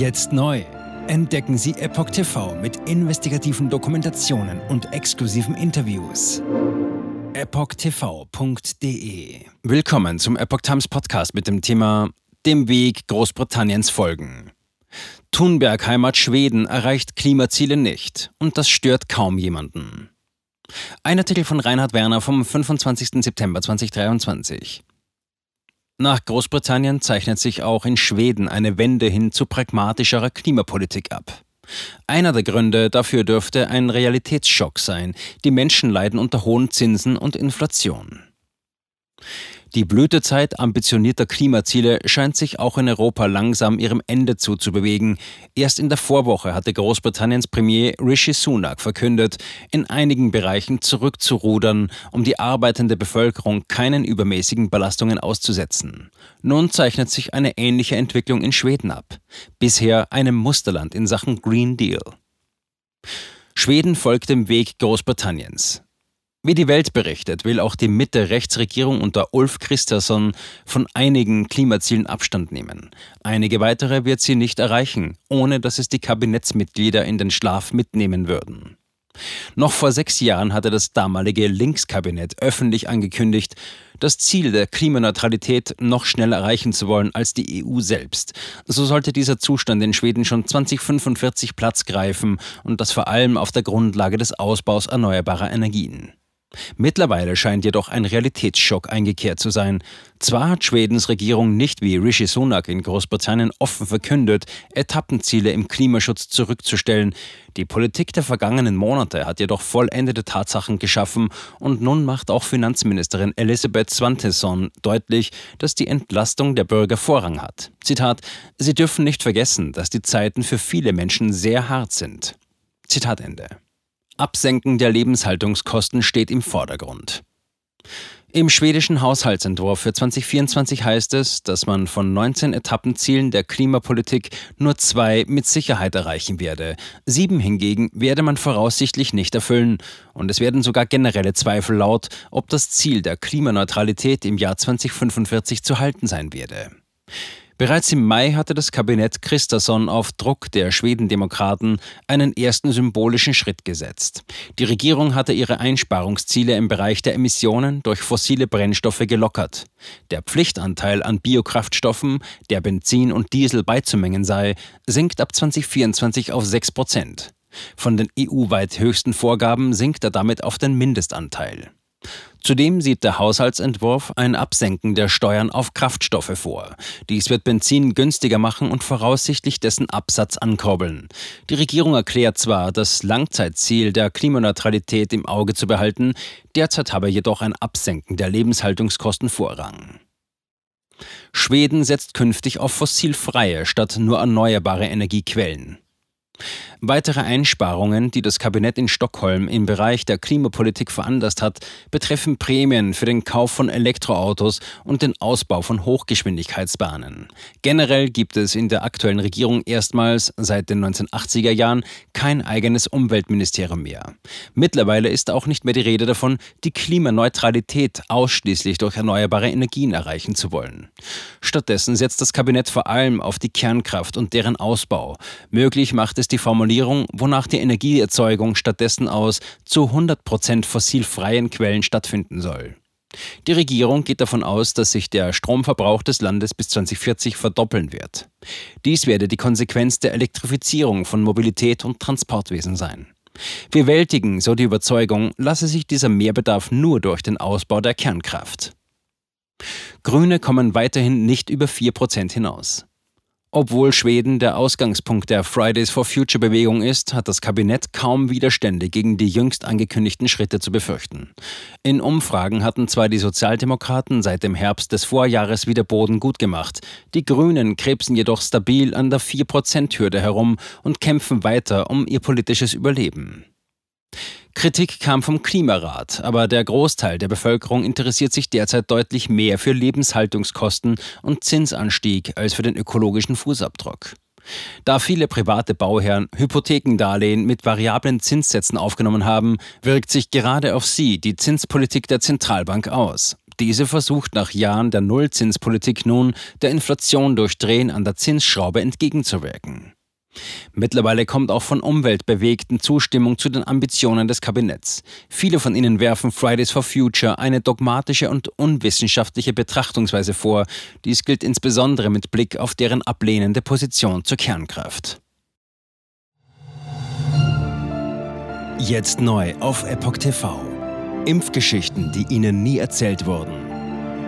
Jetzt neu. Entdecken Sie Epoch TV mit investigativen Dokumentationen und exklusiven Interviews. EpochTV.de Willkommen zum Epoch Times Podcast mit dem Thema Dem Weg Großbritanniens folgen. Thunberg Heimat Schweden erreicht Klimaziele nicht und das stört kaum jemanden. Ein Artikel von Reinhard Werner vom 25. September 2023. Nach Großbritannien zeichnet sich auch in Schweden eine Wende hin zu pragmatischerer Klimapolitik ab. Einer der Gründe dafür dürfte ein Realitätsschock sein. Die Menschen leiden unter hohen Zinsen und Inflation. Die Blütezeit ambitionierter Klimaziele scheint sich auch in Europa langsam ihrem Ende zuzubewegen. Erst in der Vorwoche hatte Großbritanniens Premier Rishi Sunak verkündet, in einigen Bereichen zurückzurudern, um die arbeitende Bevölkerung keinen übermäßigen Belastungen auszusetzen. Nun zeichnet sich eine ähnliche Entwicklung in Schweden ab. Bisher einem Musterland in Sachen Green Deal. Schweden folgt dem Weg Großbritanniens. Wie die Welt berichtet, will auch die Mitte-Rechtsregierung unter Ulf Christensen von einigen Klimazielen Abstand nehmen. Einige weitere wird sie nicht erreichen, ohne dass es die Kabinettsmitglieder in den Schlaf mitnehmen würden. Noch vor sechs Jahren hatte das damalige Linkskabinett öffentlich angekündigt, das Ziel der Klimaneutralität noch schneller erreichen zu wollen als die EU selbst. So sollte dieser Zustand in Schweden schon 2045 Platz greifen und das vor allem auf der Grundlage des Ausbaus erneuerbarer Energien. Mittlerweile scheint jedoch ein Realitätsschock eingekehrt zu sein. Zwar hat Schwedens Regierung nicht wie Rishi Sunak in Großbritannien offen verkündet, Etappenziele im Klimaschutz zurückzustellen. Die Politik der vergangenen Monate hat jedoch vollendete Tatsachen geschaffen und nun macht auch Finanzministerin Elisabeth Svantesson deutlich, dass die Entlastung der Bürger Vorrang hat. Zitat: Sie dürfen nicht vergessen, dass die Zeiten für viele Menschen sehr hart sind. Zitat Ende. Absenken der Lebenshaltungskosten steht im Vordergrund. Im schwedischen Haushaltsentwurf für 2024 heißt es, dass man von 19 Etappenzielen der Klimapolitik nur zwei mit Sicherheit erreichen werde. Sieben hingegen werde man voraussichtlich nicht erfüllen. Und es werden sogar generelle Zweifel laut, ob das Ziel der Klimaneutralität im Jahr 2045 zu halten sein werde. Bereits im Mai hatte das Kabinett Christasson auf Druck der Schwedendemokraten einen ersten symbolischen Schritt gesetzt. Die Regierung hatte ihre Einsparungsziele im Bereich der Emissionen durch fossile Brennstoffe gelockert. Der Pflichtanteil an Biokraftstoffen, der Benzin und Diesel beizumengen sei, sinkt ab 2024 auf 6 Prozent. Von den EU-weit höchsten Vorgaben sinkt er damit auf den Mindestanteil. Zudem sieht der Haushaltsentwurf ein Absenken der Steuern auf Kraftstoffe vor. Dies wird Benzin günstiger machen und voraussichtlich dessen Absatz ankurbeln. Die Regierung erklärt zwar, das Langzeitziel der Klimaneutralität im Auge zu behalten, derzeit habe jedoch ein Absenken der Lebenshaltungskosten Vorrang. Schweden setzt künftig auf fossilfreie statt nur erneuerbare Energiequellen. Weitere Einsparungen, die das Kabinett in Stockholm im Bereich der Klimapolitik veranlasst hat, betreffen Prämien für den Kauf von Elektroautos und den Ausbau von Hochgeschwindigkeitsbahnen. Generell gibt es in der aktuellen Regierung erstmals seit den 1980er Jahren kein eigenes Umweltministerium mehr. Mittlerweile ist auch nicht mehr die Rede davon, die Klimaneutralität ausschließlich durch erneuerbare Energien erreichen zu wollen. Stattdessen setzt das Kabinett vor allem auf die Kernkraft und deren Ausbau. Möglich macht es die Formulierung, wonach die Energieerzeugung stattdessen aus zu 100% fossilfreien Quellen stattfinden soll. Die Regierung geht davon aus, dass sich der Stromverbrauch des Landes bis 2040 verdoppeln wird. Dies werde die Konsequenz der Elektrifizierung von Mobilität und Transportwesen sein. Bewältigen, so die Überzeugung, lasse sich dieser Mehrbedarf nur durch den Ausbau der Kernkraft. Grüne kommen weiterhin nicht über 4% hinaus. Obwohl Schweden der Ausgangspunkt der Fridays for Future Bewegung ist, hat das Kabinett kaum Widerstände gegen die jüngst angekündigten Schritte zu befürchten. In Umfragen hatten zwar die Sozialdemokraten seit dem Herbst des Vorjahres wieder Boden gut gemacht, die Grünen krebsen jedoch stabil an der 4%-Hürde herum und kämpfen weiter um ihr politisches Überleben. Kritik kam vom Klimarat, aber der Großteil der Bevölkerung interessiert sich derzeit deutlich mehr für Lebenshaltungskosten und Zinsanstieg als für den ökologischen Fußabdruck. Da viele private Bauherren Hypothekendarlehen mit variablen Zinssätzen aufgenommen haben, wirkt sich gerade auf sie die Zinspolitik der Zentralbank aus. Diese versucht nach Jahren der Nullzinspolitik nun der Inflation durch Drehen an der Zinsschraube entgegenzuwirken. Mittlerweile kommt auch von Umweltbewegten Zustimmung zu den Ambitionen des Kabinetts. Viele von ihnen werfen Fridays for Future eine dogmatische und unwissenschaftliche Betrachtungsweise vor. Dies gilt insbesondere mit Blick auf deren ablehnende Position zur Kernkraft. Jetzt neu auf Epoch TV. Impfgeschichten, die Ihnen nie erzählt wurden.